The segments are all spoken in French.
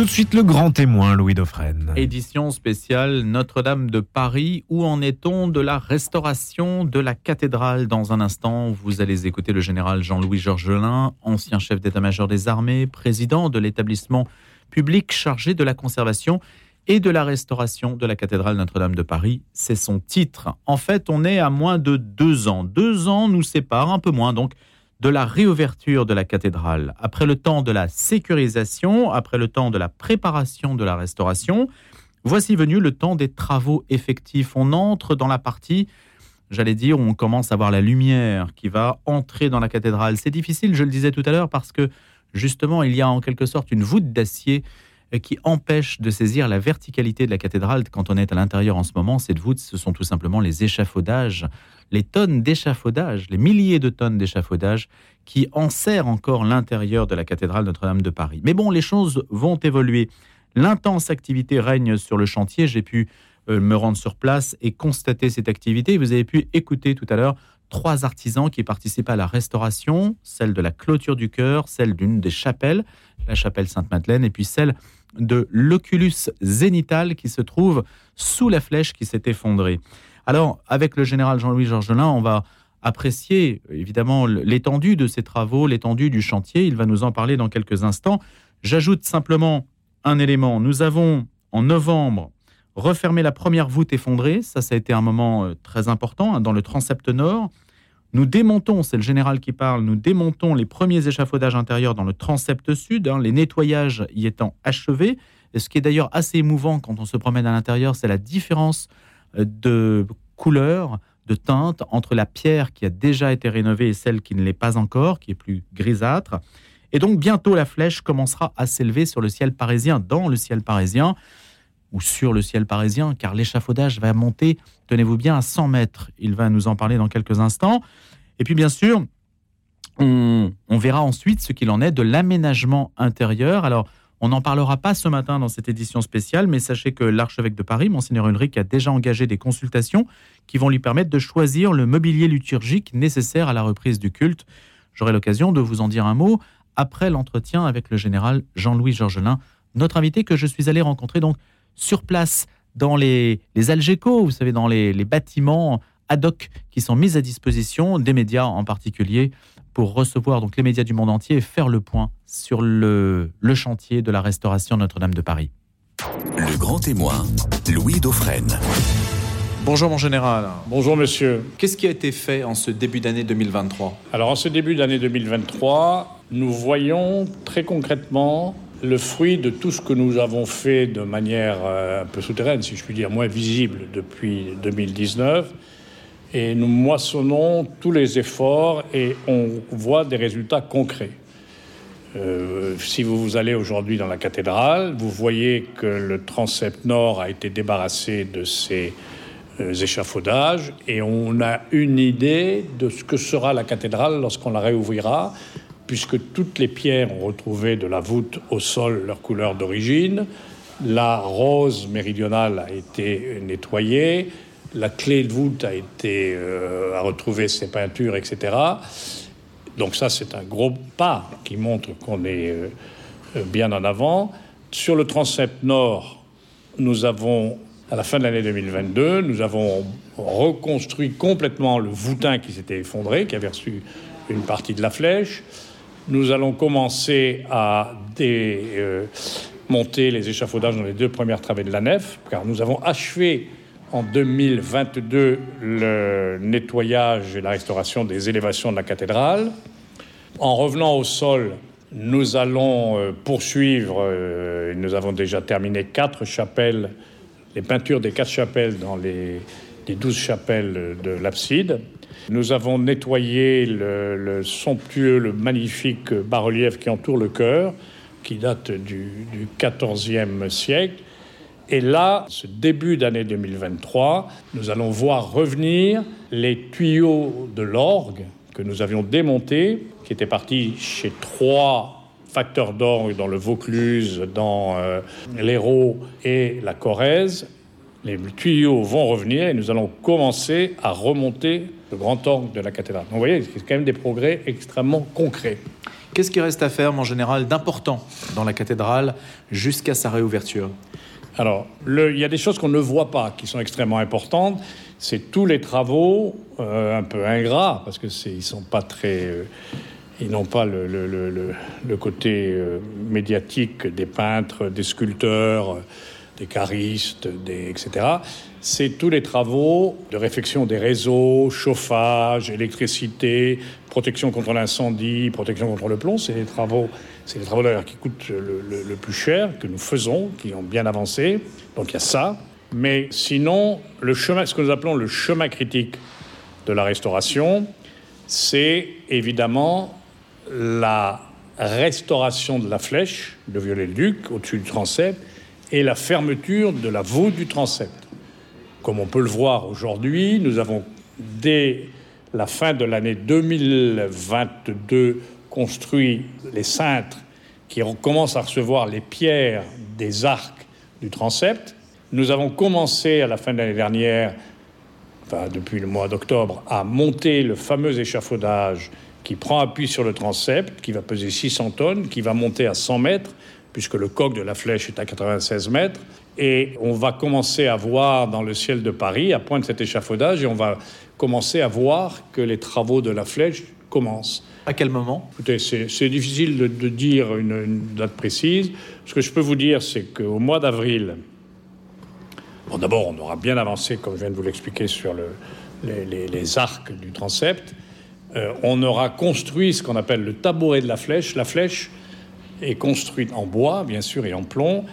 Tout de suite le grand témoin, Louis Dauphren. Édition spéciale Notre-Dame de Paris. Où en est-on de la restauration de la cathédrale? Dans un instant, vous allez écouter le général Jean-Louis Georgelin, ancien chef d'état-major des armées, président de l'établissement public chargé de la conservation et de la restauration de la cathédrale Notre-Dame de Paris. C'est son titre. En fait, on est à moins de deux ans. Deux ans nous séparent, un peu moins donc, de la réouverture de la cathédrale, après le temps de la sécurisation, après le temps de la préparation de la restauration, voici venu le temps des travaux effectifs. On entre dans la partie, j'allais dire, où on commence à voir la lumière qui va entrer dans la cathédrale. C'est difficile, je le disais tout à l'heure, parce que justement, il y a en quelque sorte une voûte d'acier qui empêche de saisir la verticalité de la cathédrale quand on est à l'intérieur en ce moment. Cette voûte, ce sont tout simplement les échafaudages, les tonnes d'échafaudage, les milliers de tonnes d'échafaudage qui enserrent encore l'intérieur de la cathédrale Notre-Dame de Paris. Mais bon, les choses vont évoluer. L'intense activité règne sur le chantier. J'ai pu euh, me rendre sur place et constater cette activité. Vous avez pu écouter tout à l'heure trois artisans qui participent à la restauration, celle de la clôture du chœur, celle d'une des chapelles, la chapelle Sainte-Madeleine, et puis celle de l'oculus zénital qui se trouve sous la flèche qui s'est effondrée. Alors, avec le général Jean-Louis Georgelin, on va apprécier évidemment l'étendue de ces travaux, l'étendue du chantier. Il va nous en parler dans quelques instants. J'ajoute simplement un élément. Nous avons, en novembre, refermé la première voûte effondrée. Ça, ça a été un moment euh, très important hein, dans le transept nord. Nous démontons, c'est le général qui parle, nous démontons les premiers échafaudages intérieurs dans le transept sud, hein, les nettoyages y étant achevés. Et ce qui est d'ailleurs assez émouvant quand on se promène à l'intérieur, c'est la différence euh, de couleur, de teinte entre la pierre qui a déjà été rénovée et celle qui ne l'est pas encore, qui est plus grisâtre. Et donc bientôt la flèche commencera à s'élever sur le ciel parisien, dans le ciel parisien ou sur le ciel parisien, car l'échafaudage va monter, tenez-vous bien, à 100 mètres. Il va nous en parler dans quelques instants. Et puis, bien sûr, on, verra ensuite ce qu'il en est de l'aménagement intérieur. Alors, on n'en parlera pas ce matin dans cette édition spéciale, mais sachez que l'archevêque de Paris, Monseigneur Ulrich, a déjà engagé des consultations qui vont lui permettre de choisir le mobilier liturgique nécessaire à la reprise du culte. J'aurai l'occasion de vous en dire un mot après l'entretien avec le général Jean-Louis Georgelin, notre invité que je suis allé rencontrer donc sur place dans les, les Algeco, vous savez, dans les, bâtiments ad hoc qui sont mis à disposition des médias en particulier pour recevoir donc les médias du monde entier et faire le point sur le, le chantier de la restauration Notre-Dame de Paris. Le grand témoin, Louis Dauphren. Bonjour mon général. Bonjour monsieur. Qu'est-ce qui a été fait en ce début d'année 2023 Alors en ce début d'année 2023, nous voyons très concrètement le fruit de tout ce que nous avons fait de manière euh, un peu souterraine, si je puis dire, moins visible depuis 2019. Et nous moissonnons tous les efforts et on voit des résultats concrets. Euh, si vous allez aujourd'hui dans la cathédrale, vous voyez que le transept nord a été débarrassé de ses euh, échafaudages et on a une idée de ce que sera la cathédrale lorsqu'on la réouvrira puisque toutes les pierres ont retrouvé de la voûte au sol leur couleur d'origine. La rose méridionale a été nettoyée, la clé de voûte a été euh, a retrouvé ses peintures, etc. Donc ça, c'est un gros pas qui montre qu'on est euh, bien en avant. Sur le transept nord, nous avons, à la fin de l'année 2022, nous avons reconstruit complètement le voûtin qui s'était effondré, qui avait reçu une partie de la flèche. Nous allons commencer à démonter les échafaudages dans les deux premières travées de la nef, car nous avons achevé en 2022 le nettoyage et la restauration des élévations de la cathédrale. En revenant au sol, nous allons euh, poursuivre, euh, nous avons déjà terminé quatre chapelles, les peintures des quatre chapelles dans les douze chapelles de l'abside. Nous avons nettoyé le, somptueux, le magnifique bas-relief qui entoure le chœur, qui date du, 14e siècle. Et là, ce début d'année 2023, nous allons voir revenir les tuyaux de l'orgue que nous avions démontés, qui étaient partis chez trois facteurs d'orgue dans le Vaucluse, dans euh, l'Hérault et la Corrèze. Les tuyaux vont revenir et nous allons commencer à remonter le grand orgue de la cathédrale. Donc, vous voyez, c'est quand même des progrès extrêmement concrets. Qu'est-ce qui reste à faire en général d'important dans la cathédrale jusqu'à sa réouverture? Alors, il y a des choses qu'on ne voit pas qui sont extrêmement importantes. C'est tous les travaux euh, un peu ingrats, parce que ils sont pas très. Euh, ils n'ont pas le, le, côté euh, médiatique des peintres, des sculpteurs, des caristes, des, etc. C'est tous les travaux de réfection des réseaux, chauffage, électricité, protection contre l'incendie, protection contre le plomb. C'est les travaux, c'est les travaux d'ailleurs qui coûtent le, plus cher que nous faisons, qui ont bien avancé. Donc il y a ça. Mais sinon, le chemin, ce que nous appelons le chemin critique de la restauration, c'est évidemment la restauration de la flèche de Viollet-le-Duc au-dessus du transept et la fermeture de la voûte du transept. Comme on peut le voir aujourd'hui, nous avons dès la fin de l'année 2022 construit les cintres qui commencent à recevoir les pierres des arcs du transept. Nous avons commencé à la fin de l'année dernière, enfin depuis le mois d'octobre, à monter le fameux échafaudage qui prend appui sur le transept, qui va peser 600 tonnes, qui va monter à 100 mètres, puisque le coq de la flèche est à 96 mètres. Et on va commencer à voir dans le ciel de Paris, à pointe cet échafaudage, et on va commencer à voir que les travaux de la flèche commencent. À quel moment? Écoutez, c'est difficile de, dire une, date précise. Ce que je peux vous dire, c'est qu'au mois d'avril, bon, d'abord, on aura bien avancé, comme je viens de vous l'expliquer, sur le, les, arcs du transept. Euh, on aura construit ce qu'on appelle le tabouret de la flèche. La flèche est construite en bois, bien sûr, et en plomb,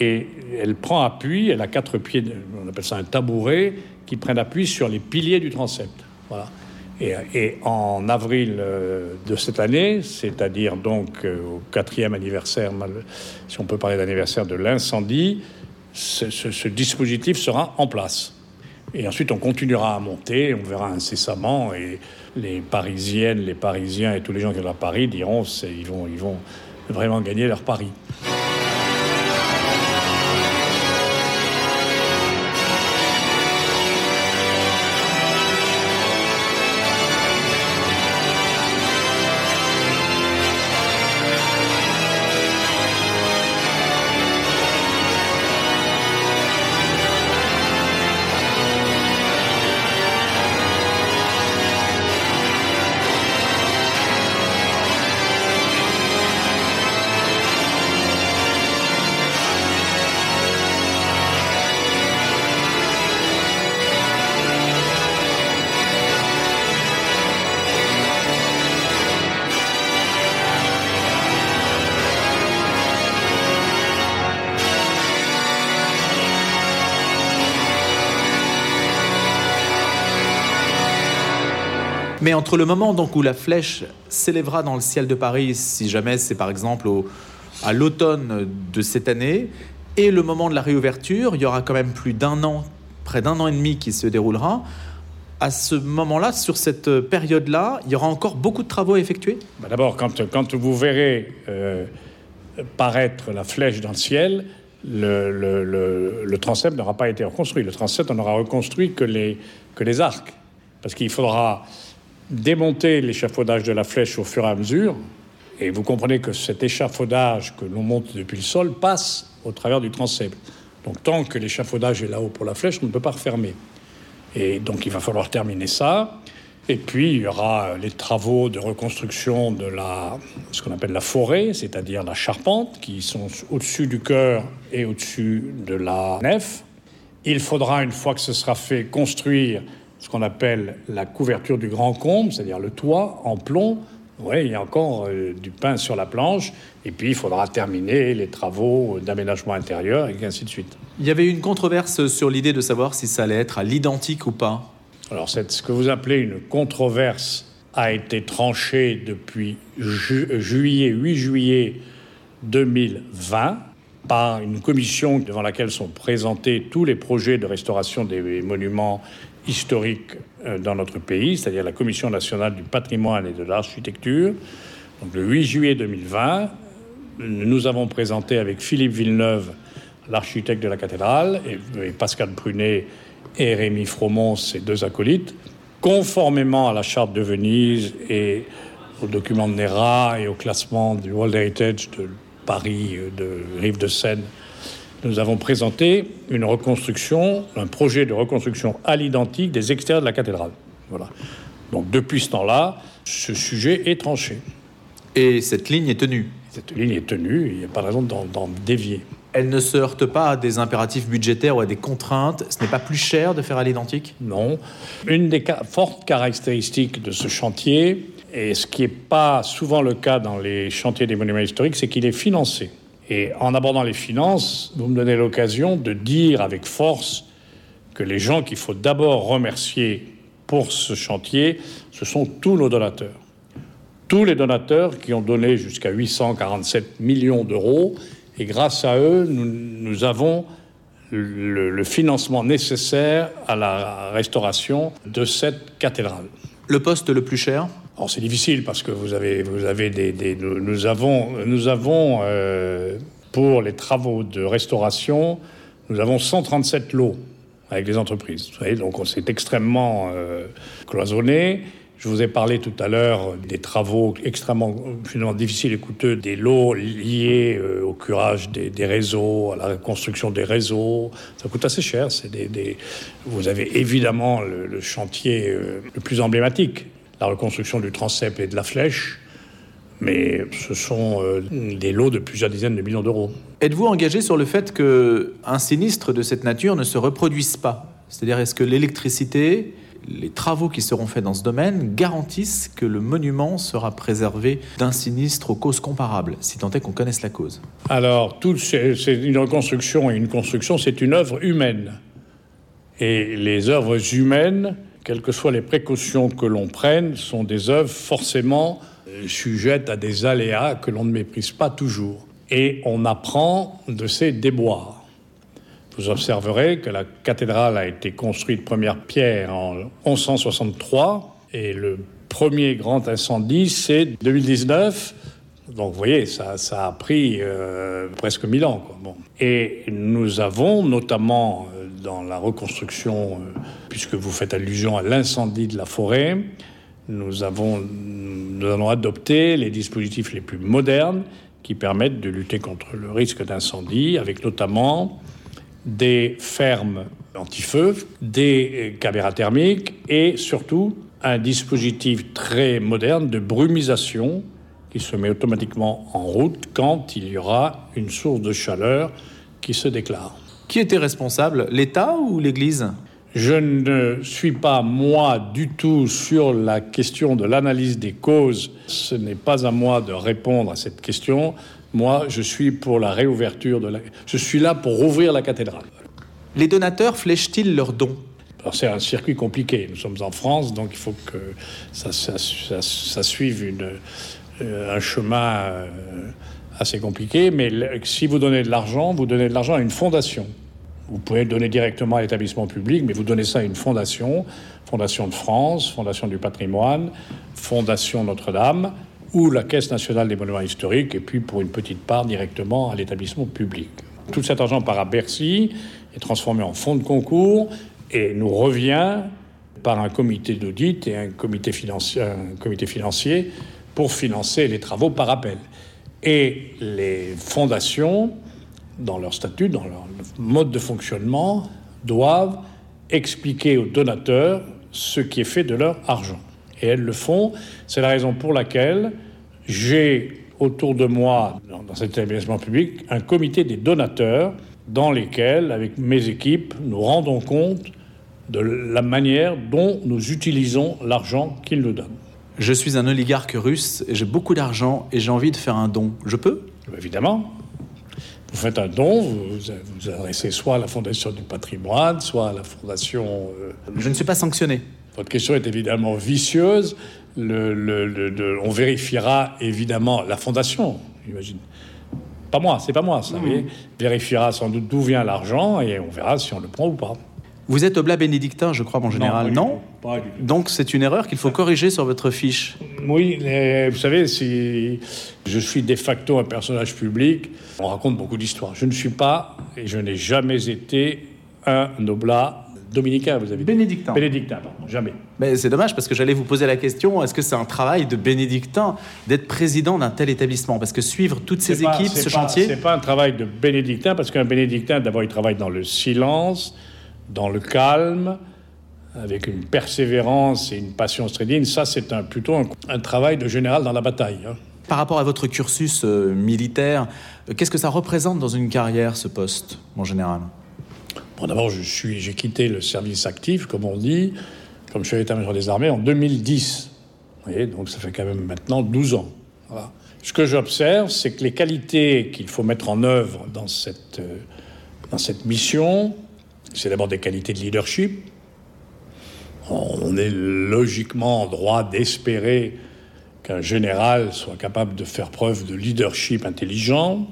et elle prend appui, elle a quatre pieds, on appelle ça un tabouret, qui prennent appui sur les piliers du transept. Voilà. Et, en avril euh, de cette année, c'est-à-dire donc euh, au quatrième anniversaire, si on peut parler d'anniversaire de l'incendie, ce, dispositif sera en place. Et ensuite, on continuera à monter, on verra incessamment, et les Parisiennes, les Parisiens et tous les gens qui sont à Paris diront, ils ils vont vraiment gagner leur pari. Mais entre le moment donc où la flèche s'élèvera dans le ciel de Paris, si jamais c'est par exemple à l'automne de cette année, et le moment de la réouverture, il y aura quand même plus d'un an, près d'un an et demi qui se déroulera. À ce moment-là, sur cette période-là, il y aura encore beaucoup de travaux à effectuer? Bah, D'abord, quand, quand, vous verrez euh, paraître la flèche dans le ciel, le, le, transept n'aura pas été reconstruit. Le transept, on n'aura reconstruit que les, que les arcs. Parce qu'il faudra démonter l'échafaudage de la flèche au fur et à mesure. Et vous comprenez que cet échafaudage que l'on monte depuis le sol passe au travers du transept. Donc tant que l'échafaudage est là-haut pour la flèche, on ne peut pas refermer. Et donc il va falloir terminer ça. Et puis il y aura les travaux de reconstruction de la, ce qu'on appelle la forêt, c'est-à-dire la charpente, qui sont au-dessus du chœur et au-dessus de la nef. Il faudra, une fois que ce sera fait, construire ce qu'on appelle la couverture du grand comble, c'est-à-dire le toit en plomb. Oui, il y a encore euh, du pain sur la planche, et puis il faudra terminer les travaux d'aménagement intérieur, et ainsi de suite. Il y avait une controverse sur l'idée de savoir si ça allait être à l'identique ou pas. Alors, ce que vous appelez une controverse a été tranchée depuis juillet, 8 juillet 2020 par une commission devant laquelle sont présentés tous les projets de restauration des monuments historique euh, dans notre pays, c'est-à-dire la Commission nationale du patrimoine et de l'architecture. Donc, le 8 juillet 2020, nous avons présenté avec Philippe Villeneuve, l'architecte de la cathédrale, et, Pascal Prunet et Rémi Fromont, ses deux acolytes, conformément à la charte de Venise et au document de NERA et au classement du World Heritage de Paris, euh, de Rive de Seine, nous avons présenté une reconstruction, un projet de reconstruction à l'identique des extérieurs de la cathédrale. Voilà. Donc depuis ce temps-là, ce sujet est tranché. Et cette ligne est tenue? Cette ligne est tenue, il n'y a pas de raison d'en dévier. Elle ne se heurte pas à des impératifs budgétaires ou à des contraintes? Ce n'est pas plus cher de faire à l'identique? Non. Une des ca- fortes caractéristiques de ce chantier, et ce qui n'est pas souvent le cas dans les chantiers des monuments historiques, c'est qu'il est financé. Et en abordant les finances, vous me donnez l'occasion de dire avec force que les gens qu'il faut d'abord remercier pour ce chantier, ce sont tous nos donateurs. Tous les donateurs qui ont donné jusqu'à 847 millions d'euros, et grâce à eux, nous, avons le financement nécessaire à la restauration de cette cathédrale. Le poste le plus cher? Alors c'est difficile parce que vous avez, vous avez des, des- nous, avons, nous avons euh, pour les travaux de restauration, nous avons 137 lots avec les entreprises. Vous savez, donc on s'est extrêmement euh, cloisonné. Je vous ai parlé tout à l'heure des travaux extrêmement finalement difficiles et coûteux, des lots liés euh, au curage des, des réseaux, à la construction des réseaux. Ça coûte assez cher. C'est des, des- Vous avez évidemment le, le chantier euh, le plus emblématique, la reconstruction du transept et de la flèche. Mais ce sont euh, des lots de plusieurs dizaines de millions d'euros. Êtes-vous engagé sur le fait que un sinistre de cette nature ne se reproduise pas? C'est-à-dire, est-ce que l'électricité, les travaux qui seront faits dans ce domaine garantissent que le monument sera préservé d'un sinistre aux causes comparables, si tant est qu'on connaisse la cause? Alors, tout, c'est c'est une reconstruction et une construction, c'est une œuvre humaine. Et les œuvres humaines, quelles que soient les précautions que l'on prenne, sont des œuvres forcément euh, sujettes à des aléas que l'on ne méprise pas toujours. Et on apprend de ces déboires. Vous observerez que la cathédrale a été construite première pierre en 1163 et le premier grand incendie, c'est 2019. Donc vous voyez, ça, a pris euh, presque 1000 ans. Bon. Et nous avons notamment euh, dans la reconstruction, euh, puisque vous faites allusion à l'incendie de la forêt, nous, avons, nous allons adopter les dispositifs les plus modernes qui permettent de lutter contre le risque d'incendie, avec notamment des fermes anti-feu, des euh, caméras thermiques et surtout un dispositif très moderne de brumisation qui se met automatiquement en route quand il y aura une source de chaleur qui se déclare. Qui était responsable L'État ou l'Église? Je ne suis pas, moi, du tout sur la question de l'analyse des causes. Ce n'est pas à moi de répondre à cette question. Moi, je suis pour la réouverture de la... Je suis là pour rouvrir la cathédrale. Les donateurs flèchent-ils leurs dons? C'est un circuit compliqué. Nous sommes en France, donc il faut que ça, ça- ça- ça suive une, un chemin euh, assez compliqué. Mais si vous donnez de l'argent, vous donnez de l'argent à une fondation. Vous pouvez le donner directement à l'établissement public, mais vous donnez ça à une fondation, Fondation de France, Fondation du patrimoine, Fondation Notre-Dame, ou la Caisse nationale des monuments historiques, et puis pour une petite part directement à l'établissement public. Tout cet argent part à Bercy, est transformé en fonds de concours, et nous revient par un comité d'audit et un comité, financier, un comité financier pour financer les travaux par appel. Et les fondations, dans leur statut, dans leur mode de fonctionnement, doivent expliquer aux donateurs ce qui est fait de leur argent. Et elles le font. C'est la raison pour laquelle j'ai autour de moi, dans cet établissement public, un comité des donateurs dans lesquels, avec mes équipes, nous rendons compte de la manière dont nous utilisons l'argent qu'ils nous donnent. Je suis un oligarque russe, et j'ai beaucoup d'argent et j'ai envie de faire un don. Je peux? Évidemment. Vous faites un don, vous vous adressez soit à la Fondation du patrimoine, soit à la Fondation. euh, Je ne suis pas sanctionné. Votre question est évidemment vicieuse. Le- le- le- le- on vérifiera évidemment la Fondation, j'imagine. Pas moi, c'est pas moi, ça. vous voyez. Vérifiera sans doute d'où vient l'argent et on verra si on le prend ou pas. Vous êtes oblat bénédictin, je crois, mon général, pas du non, tout, pas du tout. Donc c'est une erreur qu'il faut corriger sur votre fiche. Oui, mais vous savez, si je suis de facto un personnage public, on raconte beaucoup d'histoires. Je ne suis pas et je n'ai jamais été un oblat Dominicain, vous avez dit. Bénédictin. Bénédictin, pardon, jamais. Mais c'est dommage parce que j'allais vous poser la question est-ce que c'est un travail de bénédictin d'être président d'un tel établissement? Parce que suivre toutes ces pas- équipes, ce pas- chantier. C'est pas un travail de bénédictin, parce qu'un bénédictin, d'abord, il travaille dans le silence, dans le calme, avec une persévérance et une passion stridine. Ça, c'est un, plutôt un, un travail de général dans la bataille. hein. Par rapport à votre cursus euh, militaire, euh, qu'est-ce que ça représente dans une carrière, ce poste, en général? Bon, d'abord, j'ai quitté le service actif, comme on dit, comme chef d'état-major des armées, en 2010. Vous voyez, donc ça fait quand même maintenant 12 ans. Voilà. Ce que j'observe, c'est que les qualités qu'il faut mettre en œuvre dans cette, euh, dans cette mission, c'est d'abord des qualités de leadership. On est logiquement en droit d'espérer qu'un général soit capable de faire preuve de leadership intelligent.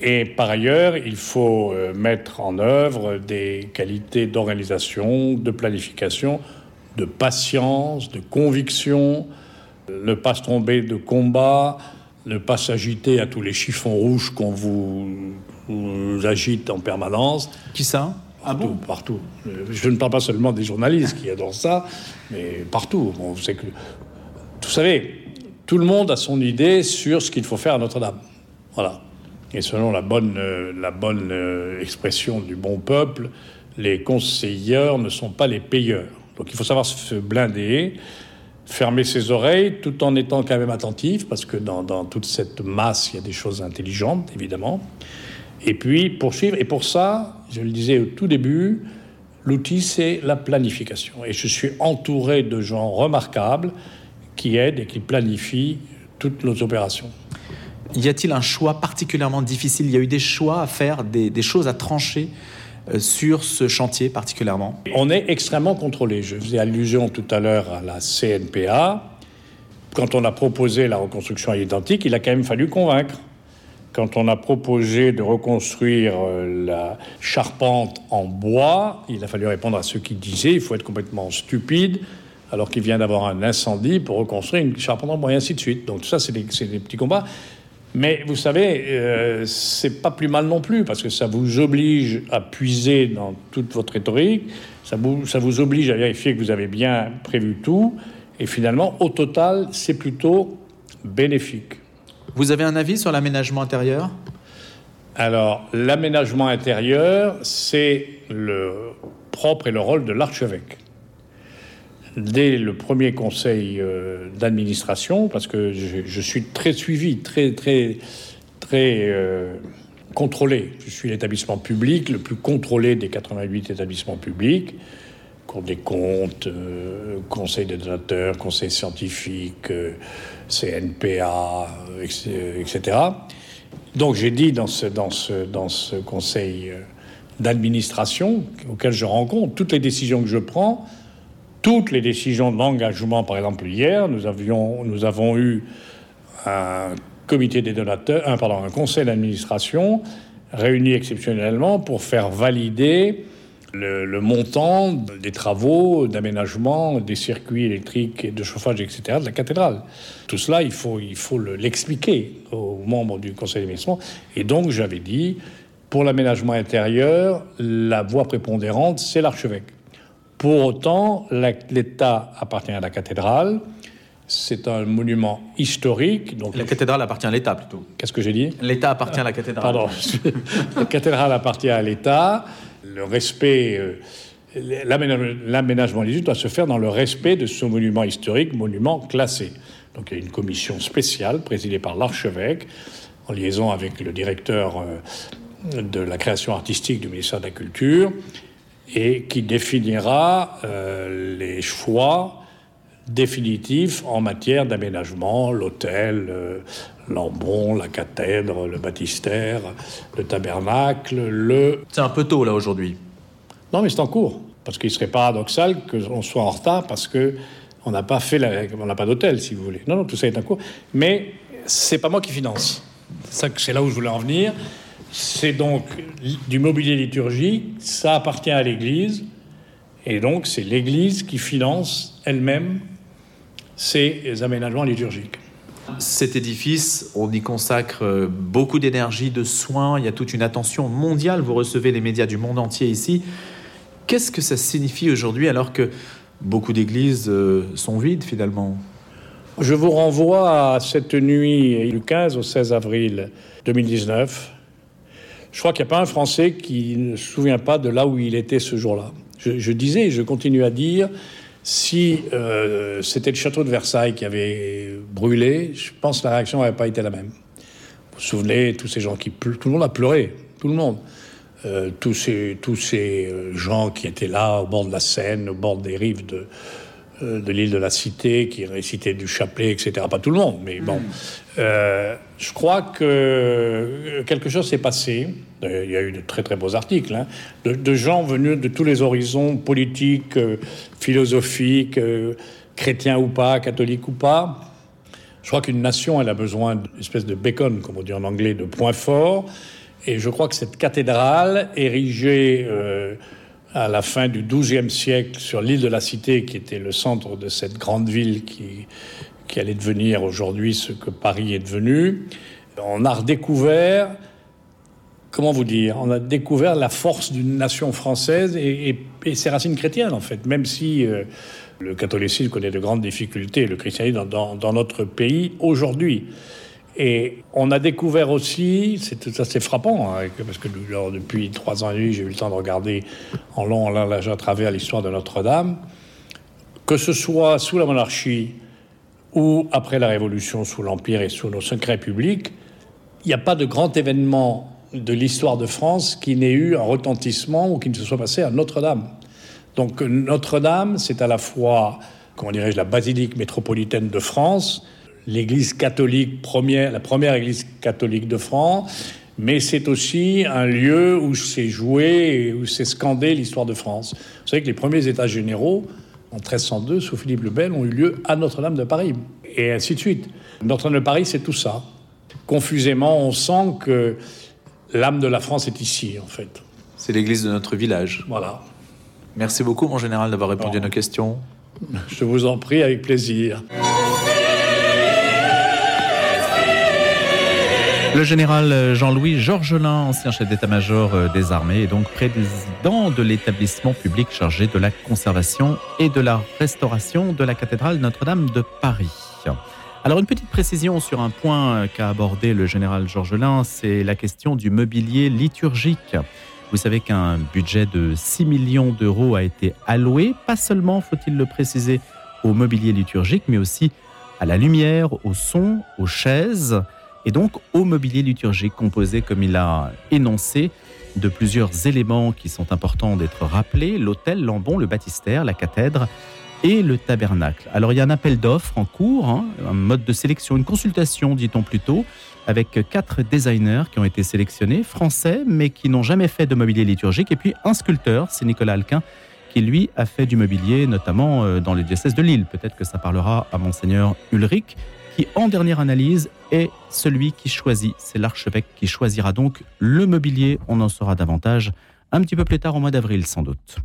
Et par ailleurs, il faut euh, mettre en œuvre des qualités d'organisation, de planification, de patience, de conviction, euh, ne pas se tromper de combat, ne pas s'agiter à tous les chiffons rouges qu'on vous, vous agite en permanence. Qui ça? Partout, partout. Je ne parle pas seulement des journalistes qui adorent ça, mais partout. Bon, vous, savez que, vous savez, tout le monde a son idée sur ce qu'il faut faire à Notre-Dame. Voilà. Et selon la bonne, euh, la bonne euh, expression du bon peuple, les conseilleurs ne sont pas les payeurs. Donc il faut savoir se blinder, fermer ses oreilles, tout en étant quand même attentif, parce que dans, dans toute cette masse, il y a des choses intelligentes, évidemment. Et puis poursuivre. Et pour ça, je le disais au tout début, l'outil, c'est la planification. Et je suis entouré de gens remarquables qui aident et qui planifient toutes nos opérations. Y a-t-il un choix particulièrement difficile? Il y a eu des choix à faire, des, des choses à trancher euh, sur ce chantier particulièrement? On est extrêmement contrôlé. Je faisais allusion tout à l'heure à la CNPA. Quand on a proposé la reconstruction à l'identique, il a quand même fallu convaincre. Quand on a proposé de reconstruire euh, la charpente en bois, il a fallu répondre à ceux qui disaient il faut être complètement stupide alors qu'il vient d'avoir un incendie pour reconstruire une charpente en bois et ainsi de suite. Donc tout ça, c'est des, petits combats. Mais vous savez, euh, c'est pas plus mal non plus, parce que ça vous oblige à puiser dans toute votre rhétorique, ça vous oblige à vérifier que vous avez bien prévu tout, et finalement, au total, c'est plutôt bénéfique. Vous avez un avis sur l'aménagement intérieur? Alors, l'aménagement intérieur, c'est le propre et le rôle de l'archevêque. Dès le premier conseil euh, d'administration, parce que je, suis très suivi, très, très, très euh, contrôlé. Je suis l'établissement public le plus contrôlé des 88 établissements publics. Cour des comptes, euh, conseil des donateurs, conseil scientifique, euh, CNPA, etc. etc. Donc j'ai dit dans ce, dans ce, dans ce conseil euh, d'administration auquel je rencontre toutes les décisions que je prends, toutes les décisions d'engagement, par exemple hier, nous, avions, nous avons eu un comité des donateurs, un, pardon, un conseil d'administration réuni exceptionnellement pour faire valider le, le montant des travaux d'aménagement des circuits électriques et de chauffage, etc., de la cathédrale. Tout cela, il faut, il faut le- l'expliquer aux membres du conseil d'administration. Et donc, j'avais dit, pour l'aménagement intérieur, la voie prépondérante, c'est l'archevêque. Pour autant, l'État appartient à la cathédrale. C'est un monument historique. Donc, La cathédrale appartient à l'État plutôt. qu'est-ce que j'ai dit? L'État appartient à la cathédrale. Pardon. la cathédrale appartient à l'État. Le respect, euh, l'aménagement des doit se faire dans le respect de ce monument historique, monument classé. Donc il y a une commission spéciale présidée par l'archevêque, en liaison avec le directeur euh, de la création artistique du ministère de la Culture, et qui définira euh, les choix définitifs en matière d'aménagement, l'hôtel, l'ambon, la cathèdre, le baptistère, le tabernacle, le... C'est un peu tôt là aujourd'hui. Non, mais c'est en cours. Parce qu'il serait paradoxal qu'on soit en retard parce que on n'a pas fait la... on n'a pas d'hôtel, si vous voulez. Non, non, tout ça est en cours. Mais c'est pas moi qui finance. C'est là où je voulais en venir. C'est donc du mobilier liturgique, ça appartient à l'Église, et donc c'est l'Église qui finance elle-même ces aménagements liturgiques. Cet édifice, on y consacre euh, beaucoup d'énergie, de soins, il y a toute une attention mondiale, vous recevez les médias du monde entier ici. Qu'est-ce que ça signifie aujourd'hui alors que beaucoup d'églises euh, sont vides finalement? Je vous renvoie à cette nuit du 15 au 16 avril 2019. Je crois qu'il n'y a pas un Français qui ne se souvient pas de là où il était ce jour-là. Je, je disais, je continue à dire, si euh, c'était le château de Versailles qui avait brûlé, je pense que la réaction n'aurait pas été la même. Vous vous souvenez, tous ces gens qui pleurent, tout le monde a pleuré, tout le monde. Euh, tous ces, tous ces euh, gens qui étaient là au bord de la Seine, au bord des rives de, de l'île de la Cité, qui récitaient du chapelet, etc. Pas tout le monde, mais bon. Euh, je crois que quelque chose s'est passé. Euh, Il y a eu de très très beaux articles hein, de, de gens venus de tous les horizons politiques, euh, philosophiques, euh, chrétiens ou pas, catholiques ou pas. Je crois qu'une nation, elle a besoin d'une espèce de bacon, comme on dit en anglais, de points forts. Et je crois que cette cathédrale, érigée euh, à la fin du XIIe siècle sur l'île de la Cité, qui était le centre de cette grande ville qui, allait devenir aujourd'hui ce que Paris est devenu, on a redécouvert, comment vous dire, on a découvert la force d'une nation française et, ses racines chrétiennes, en fait, même si euh, le catholicisme connaît de grandes difficultés, le christianisme dans notre pays aujourd'hui. Et on a découvert aussi, c'est assez frappant, hein, parce que depuis trois ans et demi, j'ai eu le temps de regarder en long, en large, à travers l'histoire de Notre-Dame, que ce soit sous la monarchie ou après la Révolution, sous l'Empire et sous nos cinq républiques, il n'y a pas de grand événement de l'histoire de France qui n'ait eu un retentissement ou qui ne se soit passé à Notre-Dame. Donc Notre-Dame, c'est à la fois, comment dirais-je, la basilique métropolitaine de France, l'église catholique première, la première église catholique de France, mais c'est aussi un lieu où s'est joué et où s'est scandé l'histoire de France. Vous savez que les premiers états généraux, en 1302, sous Philippe le Bel, ont eu lieu à Notre-Dame de Paris, et ainsi de suite. Notre-Dame de Paris, c'est tout ça. Confusément, on sent que l'âme de la France est ici, en fait. C'est l'église de notre village. Voilà. Merci beaucoup, mon général, d'avoir répondu Bon. à nos questions. Je vous en prie avec plaisir. Le général Jean-Louis Georgelin, ancien chef d'état-major euh, des armées, et donc président de l'établissement public chargé de la conservation et de la restauration de la cathédrale Notre-Dame de Paris. Alors une petite précision sur un point qu'a abordé le général Georgelin, c'est la question du mobilier liturgique. Vous savez qu'un budget de 6 millions d'euros a été alloué, pas seulement, faut-il le préciser, au mobilier liturgique, mais aussi à la lumière, au son, aux chaises et donc au mobilier liturgique composé, comme il a énoncé, de plusieurs éléments qui sont importants d'être rappelés, l'autel, l'ambon, le baptistère, la cathèdre et le tabernacle. Alors il y a un appel d'offres en cours, hein, un mode de sélection, une consultation, dit-on plutôt, avec quatre designers qui ont été sélectionnés, français, mais qui n'ont jamais fait de mobilier liturgique, et puis un sculpteur, c'est Nicolas Alquin, qui lui a fait du mobilier, notamment euh, dans le diocèse de Lille. Peut-être que ça parlera à monseigneur Ulrich, qui en dernière analyse est celui qui choisit. C'est l'archevêque qui choisira donc le mobilier. On en saura davantage un petit peu plus tard au mois d'avril sans doute.